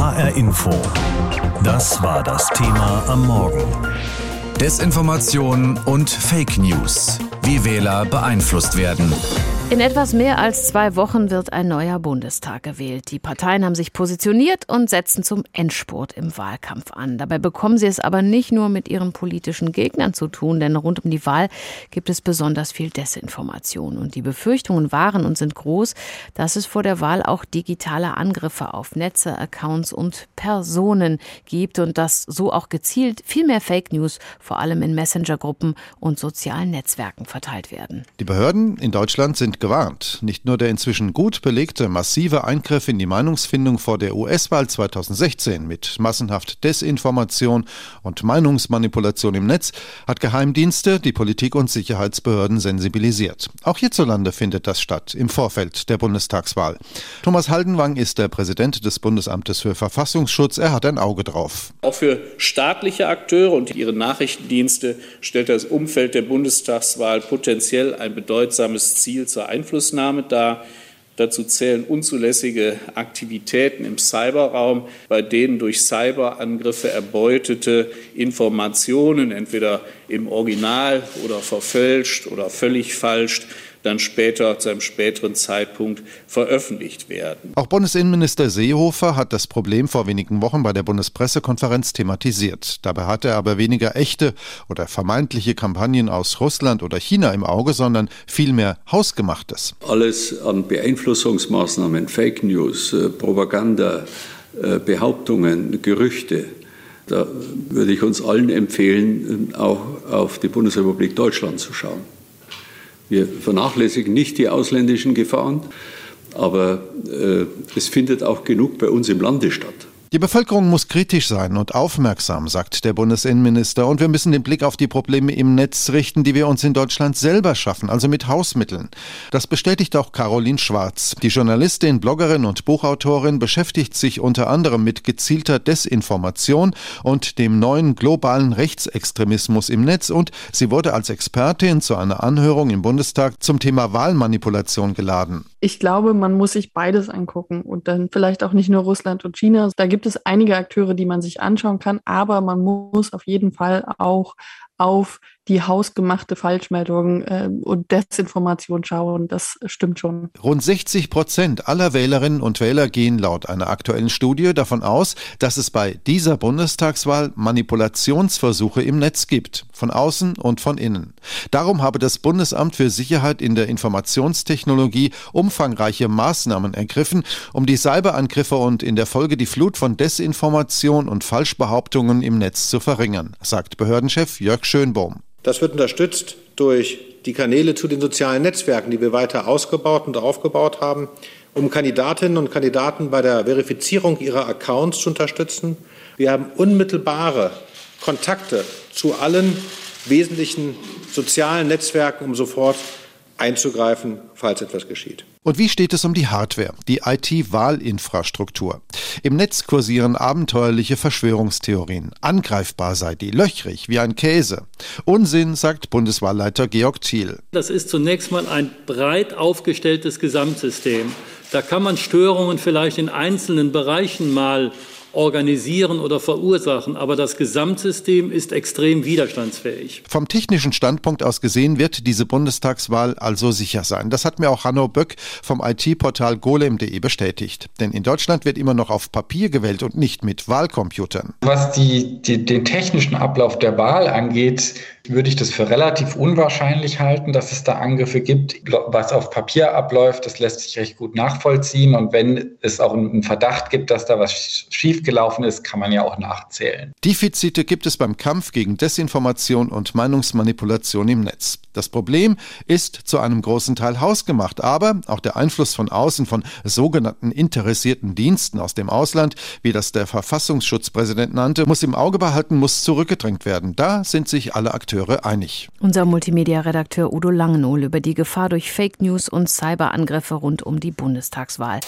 HR Info. Das war das Thema am Morgen. Desinformation und Fake News. Wie Wähler beeinflusst werden. In etwas mehr als zwei Wochen wird ein neuer Bundestag gewählt. Die Parteien haben sich positioniert und setzen zum Endspurt im Wahlkampf an. Dabei bekommen sie es aber nicht nur mit ihren politischen Gegnern zu tun, denn rund um die Wahl gibt es besonders viel Desinformation. Und die Befürchtungen waren und sind groß, dass es vor der Wahl auch digitale Angriffe auf Netze, Accounts und Personen gibt und dass so auch gezielt viel mehr Fake News, vor allem in Messenger-Gruppen und sozialen Netzwerken verteilt werden. Die Behörden in Deutschland sind gewarnt. Nicht nur der inzwischen gut belegte massive Eingriff in die Meinungsfindung vor der US-Wahl 2016 mit massenhaft Desinformation und Meinungsmanipulation im Netz hat Geheimdienste, die Politik und Sicherheitsbehörden sensibilisiert. Auch hierzulande findet das statt im Vorfeld der Bundestagswahl. Thomas Haldenwang ist der Präsident des Bundesamtes für Verfassungsschutz. Er hat ein Auge drauf. Auch für staatliche Akteure und ihre Nachrichtendienste stellt das Umfeld der Bundestagswahl potenziell ein bedeutsames Ziel zur Einflussnahme dar. Dazu zählen unzulässige Aktivitäten im Cyberraum, bei denen durch Cyberangriffe erbeutete Informationen entweder im Original oder verfälscht oder völlig falsch dann später zu einem späteren Zeitpunkt veröffentlicht werden. Auch Bundesinnenminister Seehofer hat das Problem vor wenigen Wochen bei der Bundespressekonferenz thematisiert. Dabei hatte er aber weniger echte oder vermeintliche Kampagnen aus Russland oder China im Auge, sondern vielmehr hausgemachtes. Alles an Beeinflussungsmaßnahmen, Fake News, äh, Propaganda, äh, Behauptungen, Gerüchte, da würde ich uns allen empfehlen, auch auf die Bundesrepublik Deutschland zu schauen. Wir vernachlässigen nicht die ausländischen Gefahren, aber äh, es findet auch genug bei uns im Lande statt. Die Bevölkerung muss kritisch sein und aufmerksam, sagt der Bundesinnenminister. Und wir müssen den Blick auf die Probleme im Netz richten, die wir uns in Deutschland selber schaffen, also mit Hausmitteln. Das bestätigt auch Caroline Schwarz. Die Journalistin, Bloggerin und Buchautorin beschäftigt sich unter anderem mit gezielter Desinformation und dem neuen globalen Rechtsextremismus im Netz. Und sie wurde als Expertin zu einer Anhörung im Bundestag zum Thema Wahlmanipulation geladen. Ich glaube, man muss sich beides angucken und dann vielleicht auch nicht nur Russland und China. Da gibt gibt es einige Akteure, die man sich anschauen kann, aber man muss auf jeden Fall auch auf die hausgemachte Falschmeldung äh, und Desinformation schauen. Das stimmt schon. Rund 60 Prozent aller Wählerinnen und Wähler gehen laut einer aktuellen Studie davon aus, dass es bei dieser Bundestagswahl Manipulationsversuche im Netz gibt, von außen und von innen. Darum habe das Bundesamt für Sicherheit in der Informationstechnologie umfangreiche Maßnahmen ergriffen, um die Cyberangriffe und in der Folge die Flut von Desinformation und Falschbehauptungen im Netz zu verringern, sagt Behördenchef Jörg Schönbohm. Das wird unterstützt durch die Kanäle zu den sozialen Netzwerken, die wir weiter ausgebaut und aufgebaut haben, um Kandidatinnen und Kandidaten bei der Verifizierung ihrer Accounts zu unterstützen. Wir haben unmittelbare Kontakte zu allen wesentlichen sozialen Netzwerken, um sofort einzugreifen, falls etwas geschieht. Und wie steht es um die Hardware, die IT-Wahlinfrastruktur? Im Netz kursieren abenteuerliche Verschwörungstheorien. Angreifbar sei die, löchrig wie ein Käse. Unsinn, sagt Bundeswahlleiter Georg Thiel. Das ist zunächst mal ein breit aufgestelltes Gesamtsystem. Da kann man Störungen vielleicht in einzelnen Bereichen mal organisieren oder verursachen. Aber das Gesamtsystem ist extrem widerstandsfähig. Vom technischen Standpunkt aus gesehen wird diese Bundestagswahl also sicher sein. Das hat mir auch Hanno Böck vom IT-Portal golem.de bestätigt. Denn in Deutschland wird immer noch auf Papier gewählt und nicht mit Wahlcomputern. Was die, die, den technischen Ablauf der Wahl angeht, würde ich das für relativ unwahrscheinlich halten, dass es da Angriffe gibt. Was auf Papier abläuft, das lässt sich recht gut nachvollziehen. Und wenn es auch einen Verdacht gibt, dass da was schiefgelaufen ist, kann man ja auch nachzählen. Defizite gibt es beim Kampf gegen Desinformation und Meinungsmanipulation im Netz. Das Problem ist zu einem großen Teil hausgemacht, aber auch der Einfluss von außen von sogenannten interessierten Diensten aus dem Ausland, wie das der Verfassungsschutzpräsident nannte, muss im Auge behalten, muss zurückgedrängt werden. Da sind sich alle Akteure einig. Unser Multimedia-Redakteur Udo Langenohl über die Gefahr durch Fake News und Cyberangriffe rund um die Bundestagswahl.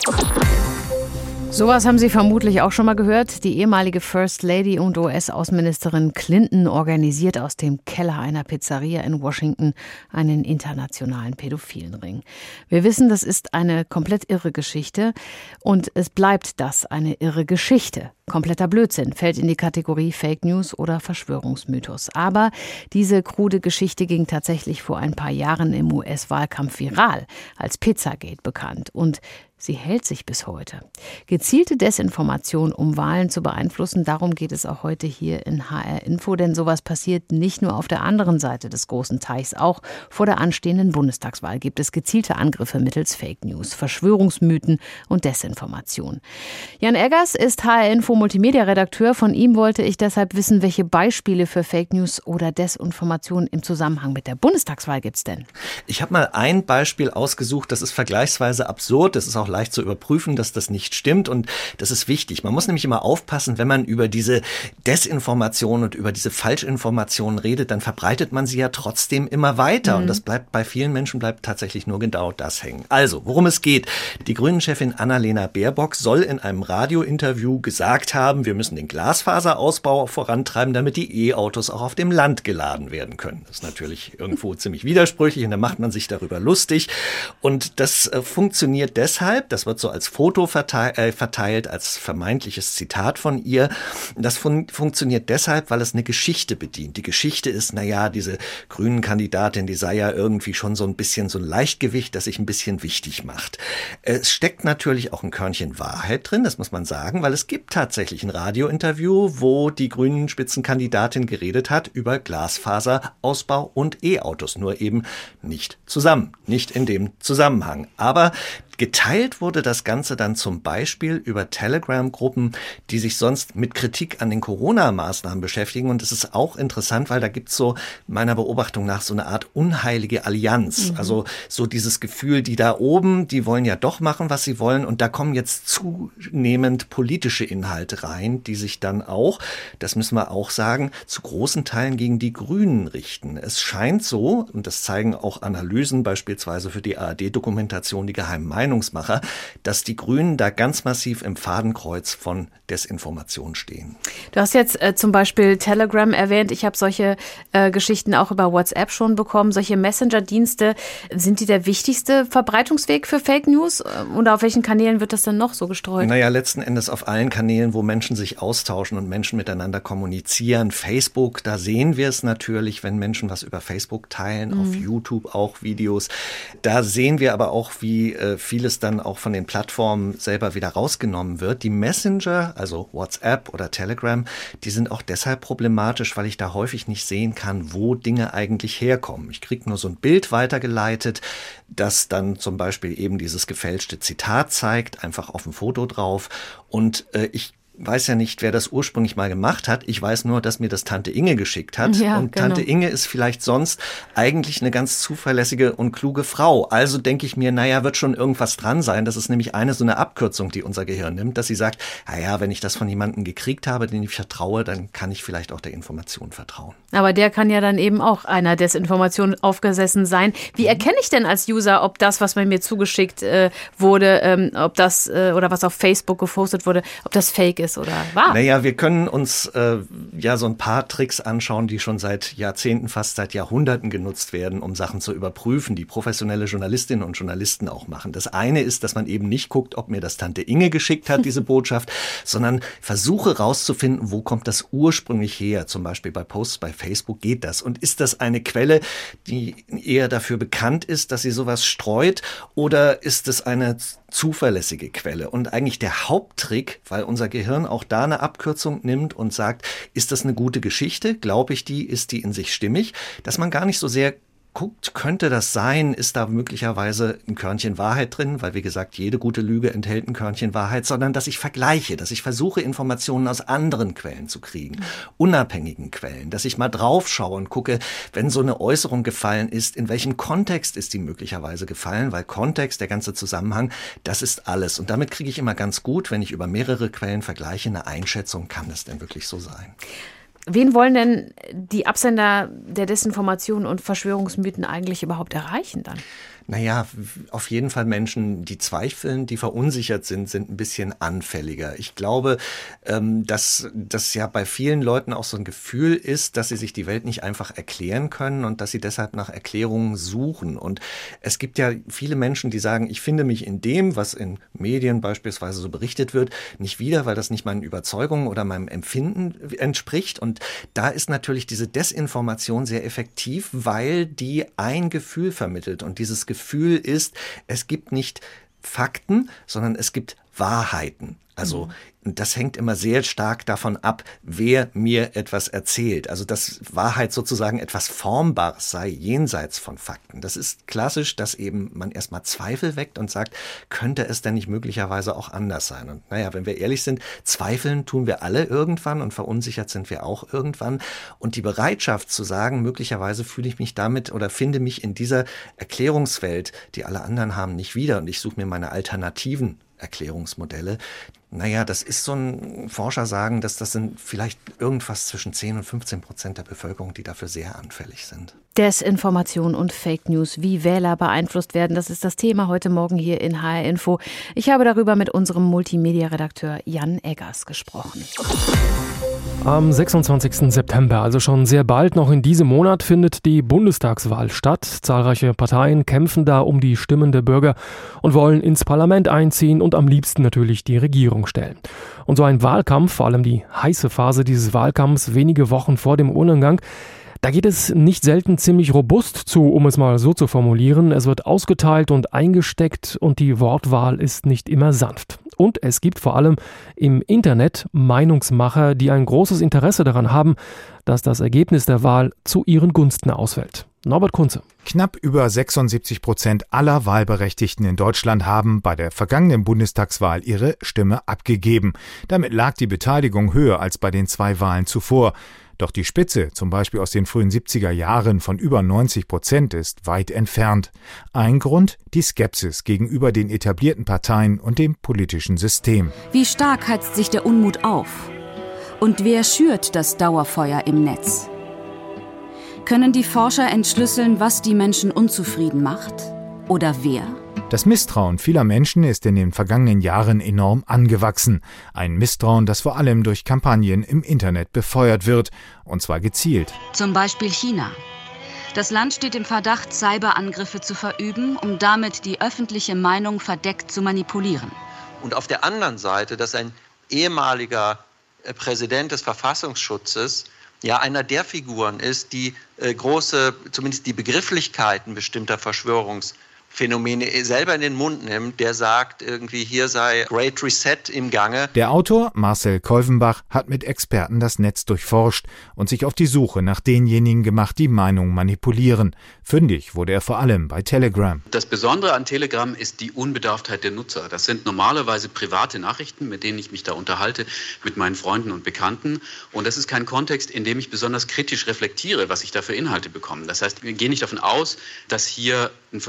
Sowas haben Sie vermutlich auch schon mal gehört. Die ehemalige First Lady und US-Außenministerin Clinton organisiert aus dem Keller einer Pizzeria in Washington einen internationalen pädophilen Ring. Wir wissen, das ist eine komplett irre Geschichte und es bleibt das eine irre Geschichte. Kompletter Blödsinn fällt in die Kategorie Fake News oder Verschwörungsmythos. Aber diese krude Geschichte ging tatsächlich vor ein paar Jahren im US-Wahlkampf viral, als Pizzagate bekannt. Und Sie hält sich bis heute. Gezielte Desinformation, um Wahlen zu beeinflussen, darum geht es auch heute hier in HR Info, denn sowas passiert nicht nur auf der anderen Seite des großen Teichs. Auch vor der anstehenden Bundestagswahl gibt es gezielte Angriffe mittels Fake News, Verschwörungsmythen und Desinformation. Jan Eggers ist HR Info Multimedia-Redakteur. Von ihm wollte ich deshalb wissen, welche Beispiele für Fake News oder Desinformation im Zusammenhang mit der Bundestagswahl gibt es denn? Ich habe mal ein Beispiel ausgesucht, das ist vergleichsweise absurd, das ist auch leicht zu überprüfen, dass das nicht stimmt. Und das ist wichtig. Man muss nämlich immer aufpassen, wenn man über diese Desinformation und über diese Falschinformationen redet, dann verbreitet man sie ja trotzdem immer weiter. Mhm. Und das bleibt bei vielen Menschen bleibt tatsächlich nur genau das hängen. Also, worum es geht. Die Grünen-Chefin Annalena Baerbock soll in einem Radiointerview gesagt haben, wir müssen den Glasfaserausbau vorantreiben, damit die E-Autos auch auf dem Land geladen werden können. Das ist natürlich irgendwo ziemlich widersprüchlich und da macht man sich darüber lustig. Und das äh, funktioniert deshalb, deshalb, das wird so als Foto verteilt, äh, verteilt als vermeintliches Zitat von ihr. Das fun funktioniert deshalb, weil es eine Geschichte bedient. Die Geschichte ist, naja, diese grünen Kandidatin, die sei ja irgendwie schon so ein bisschen so ein Leichtgewicht, das sich ein bisschen wichtig macht. Es steckt natürlich auch ein Körnchen Wahrheit drin, das muss man sagen, weil es gibt tatsächlich ein Radiointerview, wo die grünen Spitzenkandidatin geredet hat über Glasfaserausbau und E-Autos, nur eben nicht zusammen, nicht in dem Zusammenhang. Aber Geteilt wurde das Ganze dann zum Beispiel über Telegram-Gruppen, die sich sonst mit Kritik an den Corona-Maßnahmen beschäftigen. Und es ist auch interessant, weil da gibt es so meiner Beobachtung nach so eine Art unheilige Allianz. Mhm. Also so dieses Gefühl, die da oben, die wollen ja doch machen, was sie wollen. Und da kommen jetzt zunehmend politische Inhalte rein, die sich dann auch, das müssen wir auch sagen, zu großen Teilen gegen die Grünen richten. Es scheint so, und das zeigen auch Analysen beispielsweise für die ARD-Dokumentation, die geheimen Meinungen, Meinungsmacher, dass die Grünen da ganz massiv im Fadenkreuz von Desinformation stehen. Du hast jetzt äh, zum Beispiel Telegram erwähnt. Ich habe solche äh, Geschichten auch über WhatsApp schon bekommen. Solche Messenger-Dienste, sind die der wichtigste Verbreitungsweg für Fake News? Und auf welchen Kanälen wird das dann noch so gestreut? Naja, letzten Endes auf allen Kanälen, wo Menschen sich austauschen und Menschen miteinander kommunizieren. Facebook, da sehen wir es natürlich, wenn Menschen was über Facebook teilen, mhm. auf YouTube auch Videos. Da sehen wir aber auch, wie äh, vieles dann auch von den Plattformen selber wieder rausgenommen wird. Die Messenger, also WhatsApp oder Telegram, die sind auch deshalb problematisch, weil ich da häufig nicht sehen kann, wo Dinge eigentlich herkommen. Ich kriege nur so ein Bild weitergeleitet, das dann zum Beispiel eben dieses gefälschte Zitat zeigt, einfach auf dem Foto drauf. Und äh, ich weiß ja nicht, wer das ursprünglich mal gemacht hat. Ich weiß nur, dass mir das Tante Inge geschickt hat. Ja, und genau. Tante Inge ist vielleicht sonst eigentlich eine ganz zuverlässige und kluge Frau. Also denke ich mir, naja, wird schon irgendwas dran sein. Das ist nämlich eine so eine Abkürzung, die unser Gehirn nimmt, dass sie sagt, naja, wenn ich das von jemandem gekriegt habe, den ich vertraue, dann kann ich vielleicht auch der Information vertrauen. Aber der kann ja dann eben auch einer Desinformation aufgesessen sein. Wie mhm. erkenne ich denn als User, ob das, was bei mir zugeschickt äh, wurde, ähm, ob das äh, oder was auf Facebook gepostet wurde, ob das fake ist? Ist oder wahr? Naja, wir können uns äh, ja so ein paar Tricks anschauen, die schon seit Jahrzehnten, fast seit Jahrhunderten genutzt werden, um Sachen zu überprüfen, die professionelle Journalistinnen und Journalisten auch machen. Das eine ist, dass man eben nicht guckt, ob mir das Tante Inge geschickt hat, diese Botschaft, sondern versuche rauszufinden, wo kommt das ursprünglich her. Zum Beispiel bei Posts bei Facebook geht das. Und ist das eine Quelle, die eher dafür bekannt ist, dass sie sowas streut, oder ist es eine zuverlässige Quelle. Und eigentlich der Haupttrick, weil unser Gehirn auch da eine Abkürzung nimmt und sagt, ist das eine gute Geschichte? Glaube ich die? Ist die in sich stimmig? Dass man gar nicht so sehr guckt, könnte das sein, ist da möglicherweise ein Körnchen Wahrheit drin, weil wie gesagt, jede gute Lüge enthält ein Körnchen Wahrheit, sondern dass ich vergleiche, dass ich versuche, Informationen aus anderen Quellen zu kriegen, unabhängigen Quellen, dass ich mal drauf schaue und gucke, wenn so eine Äußerung gefallen ist, in welchem Kontext ist die möglicherweise gefallen, weil Kontext, der ganze Zusammenhang, das ist alles. Und damit kriege ich immer ganz gut, wenn ich über mehrere Quellen vergleiche, eine Einschätzung, kann das denn wirklich so sein? Wen wollen denn die Absender der Desinformation und Verschwörungsmythen eigentlich überhaupt erreichen dann? Naja, auf jeden Fall Menschen, die zweifeln, die verunsichert sind, sind ein bisschen anfälliger. Ich glaube, ähm, dass das ja bei vielen Leuten auch so ein Gefühl ist, dass sie sich die Welt nicht einfach erklären können und dass sie deshalb nach Erklärungen suchen. Und es gibt ja viele Menschen, die sagen, ich finde mich in dem, was in Medien beispielsweise so berichtet wird, nicht wieder, weil das nicht meinen Überzeugungen oder meinem Empfinden entspricht. Und da ist natürlich diese Desinformation sehr effektiv, weil die ein Gefühl vermittelt. Und dieses Gefühl ist, es gibt nicht Fakten, sondern es gibt Wahrheiten. Also mhm. Das hängt immer sehr stark davon ab, wer mir etwas erzählt. Also dass Wahrheit sozusagen etwas Formbares sei, jenseits von Fakten. Das ist klassisch, dass eben man erstmal Zweifel weckt und sagt, könnte es denn nicht möglicherweise auch anders sein? Und naja, wenn wir ehrlich sind, zweifeln tun wir alle irgendwann und verunsichert sind wir auch irgendwann. Und die Bereitschaft zu sagen, möglicherweise fühle ich mich damit oder finde mich in dieser Erklärungswelt, die alle anderen haben, nicht wieder und ich suche mir meine Alternativen Erklärungsmodelle. Naja, das ist so ein Forscher sagen, dass das sind vielleicht irgendwas zwischen 10 und 15 Prozent der Bevölkerung, die dafür sehr anfällig sind. Desinformation und Fake News, wie Wähler beeinflusst werden, das ist das Thema heute Morgen hier in HR Info. Ich habe darüber mit unserem Multimedia-Redakteur Jan Eggers gesprochen. Am 26. September, also schon sehr bald, noch in diesem Monat, findet die Bundestagswahl statt. Zahlreiche Parteien kämpfen da um die Stimmen der Bürger und wollen ins Parlament einziehen und am liebsten natürlich die Regierung stellen. Und so ein Wahlkampf, vor allem die heiße Phase dieses Wahlkampfs wenige Wochen vor dem Urnengang, da geht es nicht selten ziemlich robust zu, um es mal so zu formulieren. Es wird ausgeteilt und eingesteckt und die Wortwahl ist nicht immer sanft. Und es gibt vor allem im Internet Meinungsmacher, die ein großes Interesse daran haben, dass das Ergebnis der Wahl zu ihren Gunsten ausfällt. Norbert Kunze. Knapp über 76 Prozent aller Wahlberechtigten in Deutschland haben bei der vergangenen Bundestagswahl ihre Stimme abgegeben. Damit lag die Beteiligung höher als bei den zwei Wahlen zuvor. Doch die Spitze, zum Beispiel aus den frühen 70er Jahren von über 90 Prozent, ist weit entfernt. Ein Grund die Skepsis gegenüber den etablierten Parteien und dem politischen System. Wie stark heizt sich der Unmut auf? Und wer schürt das Dauerfeuer im Netz? Können die Forscher entschlüsseln, was die Menschen unzufrieden macht? Oder wer? Das Misstrauen vieler Menschen ist in den vergangenen Jahren enorm angewachsen. Ein Misstrauen, das vor allem durch Kampagnen im Internet befeuert wird, und zwar gezielt. Zum Beispiel China. Das Land steht im Verdacht, Cyberangriffe zu verüben, um damit die öffentliche Meinung verdeckt zu manipulieren. Und auf der anderen Seite, dass ein ehemaliger äh, Präsident des Verfassungsschutzes ja einer der Figuren ist, die äh, große, zumindest die Begrifflichkeiten bestimmter Verschwörungs Phänomene selber in den Mund nimmt, der sagt irgendwie, hier sei Great Reset im Gange. Der Autor Marcel Kolvenbach hat mit Experten das Netz durchforscht und sich auf die Suche nach denjenigen gemacht, die Meinungen manipulieren. Fündig wurde er vor allem bei Telegram. Das Besondere an Telegram ist die Unbedarftheit der Nutzer. Das sind normalerweise private Nachrichten, mit denen ich mich da unterhalte, mit meinen Freunden und Bekannten. Und das ist kein Kontext, in dem ich besonders kritisch reflektiere, was ich da für Inhalte bekomme. Das heißt, wir gehen nicht davon aus, dass hier ein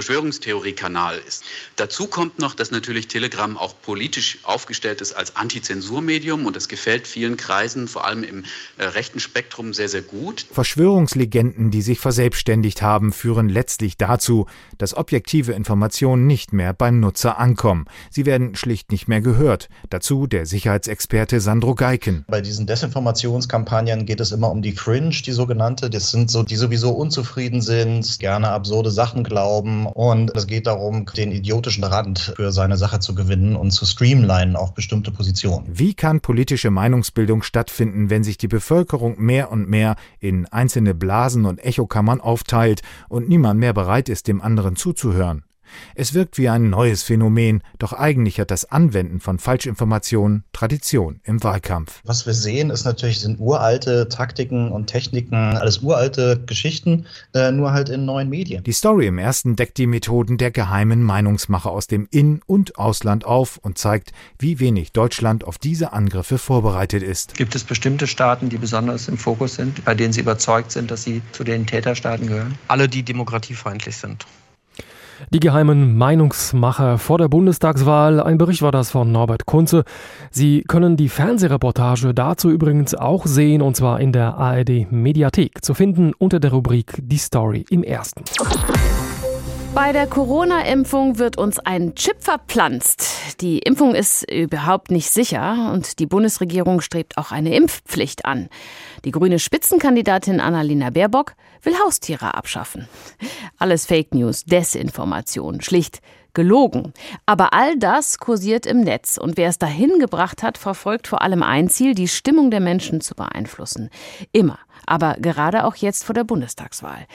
Verschwörungstheoriekanal ist. Dazu kommt noch, dass natürlich Telegram auch politisch aufgestellt ist als Antizensurmedium und das gefällt vielen Kreisen, vor allem im äh, rechten Spektrum, sehr, sehr gut. Verschwörungslegenden, die sich verselbstständigt haben, führen letztlich dazu, dass objektive Informationen nicht mehr beim Nutzer ankommen. Sie werden schlicht nicht mehr gehört. Dazu der Sicherheitsexperte Sandro Geiken. Bei diesen Desinformationskampagnen geht es immer um die Fringe, die sogenannte. Das sind so, die sowieso unzufrieden sind, gerne absurde Sachen glauben. Und es geht darum, den idiotischen Rand für seine Sache zu gewinnen und zu streamlinen auf bestimmte Positionen. Wie kann politische Meinungsbildung stattfinden, wenn sich die Bevölkerung mehr und mehr in einzelne Blasen und Echokammern aufteilt und niemand mehr bereit ist, dem anderen zuzuhören? Es wirkt wie ein neues Phänomen, doch eigentlich hat das Anwenden von Falschinformationen Tradition im Wahlkampf. Was wir sehen, ist natürlich, sind uralte Taktiken und Techniken, alles uralte Geschichten, äh, nur halt in neuen Medien. Die Story im ersten deckt die Methoden der geheimen Meinungsmacher aus dem In- und Ausland auf und zeigt, wie wenig Deutschland auf diese Angriffe vorbereitet ist. Gibt es bestimmte Staaten, die besonders im Fokus sind, bei denen Sie überzeugt sind, dass sie zu den Täterstaaten gehören? Alle, die demokratiefeindlich sind. Die geheimen Meinungsmacher vor der Bundestagswahl. Ein Bericht war das von Norbert Kunze. Sie können die Fernsehreportage dazu übrigens auch sehen und zwar in der ARD Mediathek zu finden unter der Rubrik Die Story im Ersten. Bei der Corona-Impfung wird uns ein Chip verpflanzt. Die Impfung ist überhaupt nicht sicher und die Bundesregierung strebt auch eine Impfpflicht an. Die grüne Spitzenkandidatin Annalena Baerbock will Haustiere abschaffen. Alles Fake News, Desinformation, schlicht gelogen. Aber all das kursiert im Netz und wer es dahin gebracht hat, verfolgt vor allem ein Ziel, die Stimmung der Menschen zu beeinflussen. Immer aber gerade auch jetzt vor der Bundestagswahl.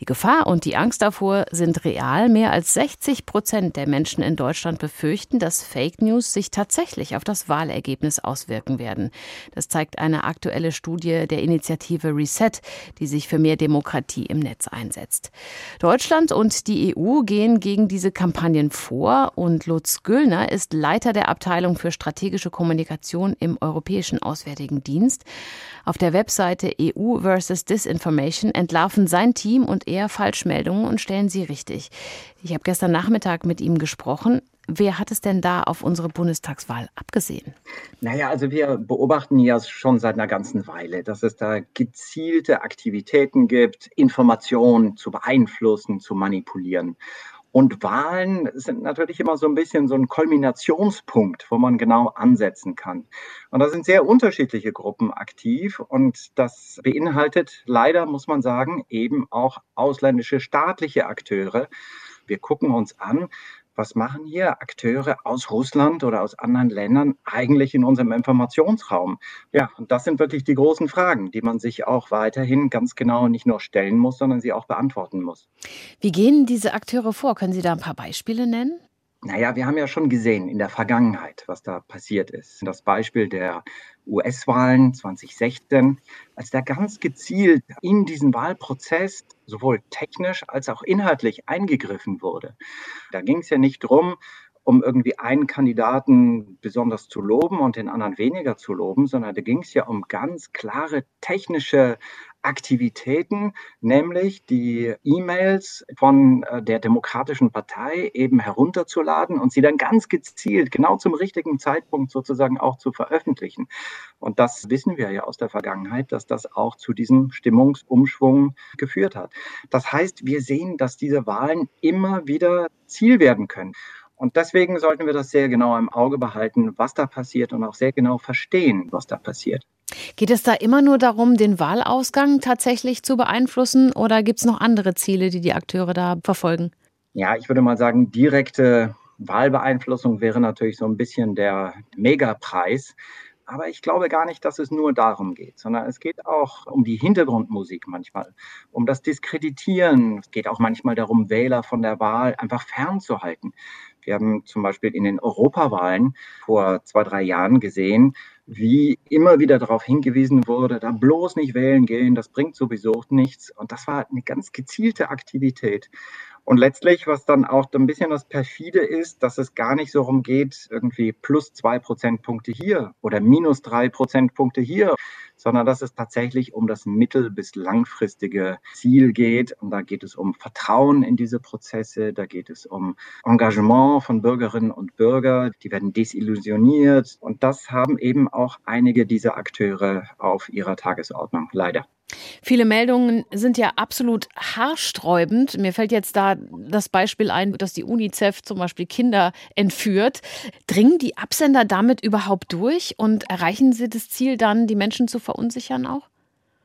Die Gefahr und die Angst davor sind real. Mehr als 60 Prozent der Menschen in Deutschland befürchten, dass Fake News sich tatsächlich auf das Wahlergebnis auswirken werden. Das zeigt eine aktuelle Studie der Initiative Reset, die sich für mehr Demokratie im Netz einsetzt. Deutschland und die EU gehen gegen diese Kampagnen vor und Lutz Güllner ist Leiter der Abteilung für strategische Kommunikation im Europäischen Auswärtigen Dienst. Auf der Webseite EU versus Disinformation entlarven sein Team und er Falschmeldungen und stellen sie richtig. Ich habe gestern Nachmittag mit ihm gesprochen. Wer hat es denn da auf unsere Bundestagswahl abgesehen? Naja, also wir beobachten ja schon seit einer ganzen Weile, dass es da gezielte Aktivitäten gibt, Informationen zu beeinflussen, zu manipulieren. Und Wahlen sind natürlich immer so ein bisschen so ein Kulminationspunkt, wo man genau ansetzen kann. Und da sind sehr unterschiedliche Gruppen aktiv und das beinhaltet leider, muss man sagen, eben auch ausländische staatliche Akteure. Wir gucken uns an, was machen hier Akteure aus Russland oder aus anderen Ländern eigentlich in unserem Informationsraum? Ja, und das sind wirklich die großen Fragen, die man sich auch weiterhin ganz genau nicht nur stellen muss, sondern sie auch beantworten muss. Wie gehen diese Akteure vor? Können Sie da ein paar Beispiele nennen? Naja, wir haben ja schon gesehen in der Vergangenheit, was da passiert ist. Das Beispiel der US-Wahlen 2016, als da ganz gezielt in diesen Wahlprozess sowohl technisch als auch inhaltlich eingegriffen wurde. Da ging es ja nicht darum, um irgendwie einen Kandidaten besonders zu loben und den anderen weniger zu loben, sondern da ging es ja um ganz klare technische Aktivitäten, nämlich die E-Mails von äh, der Demokratischen Partei eben herunterzuladen und sie dann ganz gezielt, genau zum richtigen Zeitpunkt sozusagen auch zu veröffentlichen. Und das wissen wir ja aus der Vergangenheit, dass das auch zu diesem Stimmungsumschwung geführt hat. Das heißt, wir sehen, dass diese Wahlen immer wieder Ziel werden können. Und deswegen sollten wir das sehr genau im Auge behalten, was da passiert und auch sehr genau verstehen, was da passiert. Geht es da immer nur darum, den Wahlausgang tatsächlich zu beeinflussen oder gibt es noch andere Ziele, die die Akteure da verfolgen? Ja, ich würde mal sagen, direkte Wahlbeeinflussung wäre natürlich so ein bisschen der Megapreis. Aber ich glaube gar nicht, dass es nur darum geht, sondern es geht auch um die Hintergrundmusik manchmal, um das Diskreditieren. Es geht auch manchmal darum, Wähler von der Wahl einfach fernzuhalten. Wir haben zum Beispiel in den Europawahlen vor zwei, drei Jahren gesehen, wie immer wieder darauf hingewiesen wurde, da bloß nicht wählen gehen, das bringt sowieso nichts. Und das war eine ganz gezielte Aktivität. Und letztlich, was dann auch ein bisschen das perfide ist, dass es gar nicht so darum geht, irgendwie plus zwei Prozentpunkte hier oder minus drei Prozentpunkte hier, sondern dass es tatsächlich um das mittel- bis langfristige Ziel geht. Und da geht es um Vertrauen in diese Prozesse, da geht es um Engagement von Bürgerinnen und Bürgern, die werden desillusioniert. Und das haben eben auch einige dieser Akteure auf ihrer Tagesordnung, leider. Viele Meldungen sind ja absolut haarsträubend. Mir fällt jetzt da das Beispiel ein, dass die UNICEF zum Beispiel Kinder entführt. Dringen die Absender damit überhaupt durch und erreichen sie das Ziel dann, die Menschen zu verunsichern auch?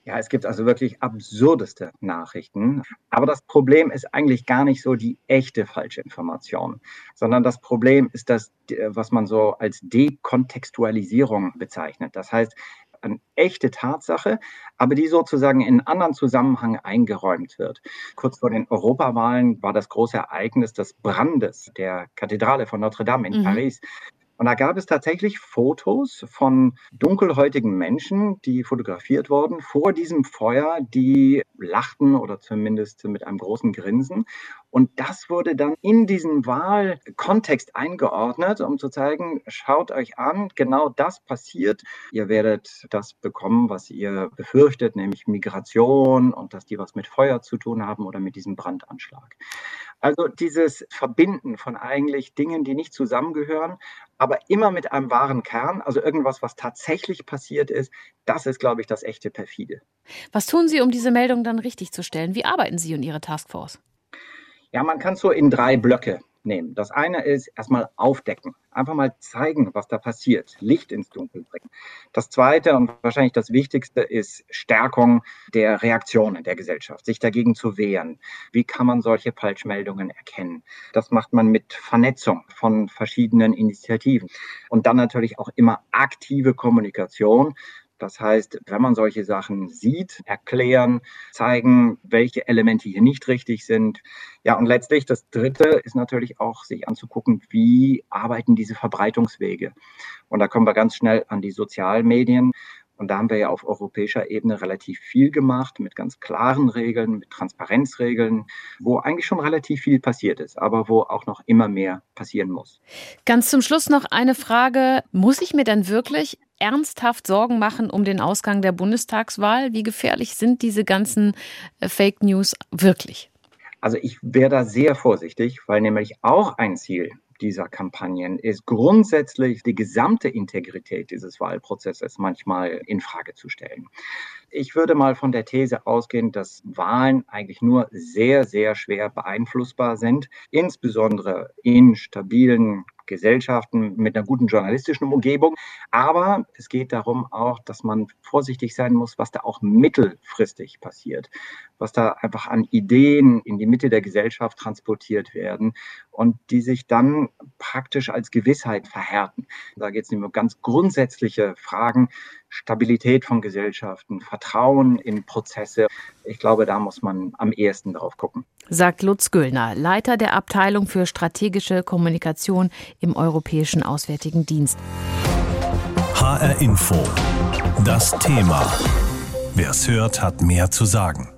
Ja, es gibt also wirklich absurdeste Nachrichten. Aber das Problem ist eigentlich gar nicht so die echte Falschinformation, sondern das Problem ist das, was man so als Dekontextualisierung bezeichnet. Das heißt, eine echte Tatsache, aber die sozusagen in einen anderen Zusammenhang eingeräumt wird. Kurz vor den Europawahlen war das große Ereignis des Brandes der Kathedrale von Notre Dame in mhm. Paris. Und da gab es tatsächlich Fotos von dunkelhäutigen Menschen, die fotografiert wurden vor diesem Feuer, die lachten oder zumindest mit einem großen Grinsen. Und das wurde dann in diesen Wahlkontext eingeordnet, um zu zeigen, schaut euch an, genau das passiert. Ihr werdet das bekommen, was ihr befürchtet, nämlich Migration und dass die was mit Feuer zu tun haben oder mit diesem Brandanschlag. Also dieses Verbinden von eigentlich Dingen, die nicht zusammengehören, aber immer mit einem wahren Kern, also irgendwas, was tatsächlich passiert ist, das ist, glaube ich, das echte Perfide. Was tun Sie, um diese Meldung dann richtig zu stellen? Wie arbeiten Sie und Ihre Taskforce? Ja, man kann es so in drei Blöcke nehmen. Das eine ist erstmal aufdecken, einfach mal zeigen, was da passiert, Licht ins Dunkel bringen. Das zweite und wahrscheinlich das Wichtigste ist Stärkung der Reaktionen der Gesellschaft, sich dagegen zu wehren. Wie kann man solche Falschmeldungen erkennen? Das macht man mit Vernetzung von verschiedenen Initiativen und dann natürlich auch immer aktive Kommunikation das heißt, wenn man solche Sachen sieht, erklären, zeigen, welche Elemente hier nicht richtig sind. Ja, und letztlich das Dritte ist natürlich auch, sich anzugucken, wie arbeiten diese Verbreitungswege. Und da kommen wir ganz schnell an die Sozialmedien. Und da haben wir ja auf europäischer Ebene relativ viel gemacht mit ganz klaren Regeln, mit Transparenzregeln, wo eigentlich schon relativ viel passiert ist, aber wo auch noch immer mehr passieren muss. Ganz zum Schluss noch eine Frage. Muss ich mir dann wirklich ernsthaft Sorgen machen um den Ausgang der Bundestagswahl? Wie gefährlich sind diese ganzen äh, Fake News wirklich? Also ich wäre da sehr vorsichtig, weil nämlich auch ein Ziel dieser Kampagnen ist grundsätzlich die gesamte Integrität dieses Wahlprozesses manchmal in Frage zu stellen. Ich würde mal von der These ausgehen, dass Wahlen eigentlich nur sehr, sehr schwer beeinflussbar sind, insbesondere in stabilen Gesellschaften mit einer guten journalistischen Umgebung. Aber es geht darum auch, dass man vorsichtig sein muss, was da auch mittelfristig passiert, was da einfach an Ideen in die Mitte der Gesellschaft transportiert werden und die sich dann praktisch als Gewissheit verhärten. Da geht es um ganz grundsätzliche Fragen, Stabilität von Gesellschaften, Vertrauen in Prozesse. Ich glaube, da muss man am ehesten drauf gucken. Sagt Lutz Güllner, Leiter der Abteilung für strategische Kommunikation im Europäischen Auswärtigen Dienst. HR Info. Das Thema. Wer es hört, hat mehr zu sagen.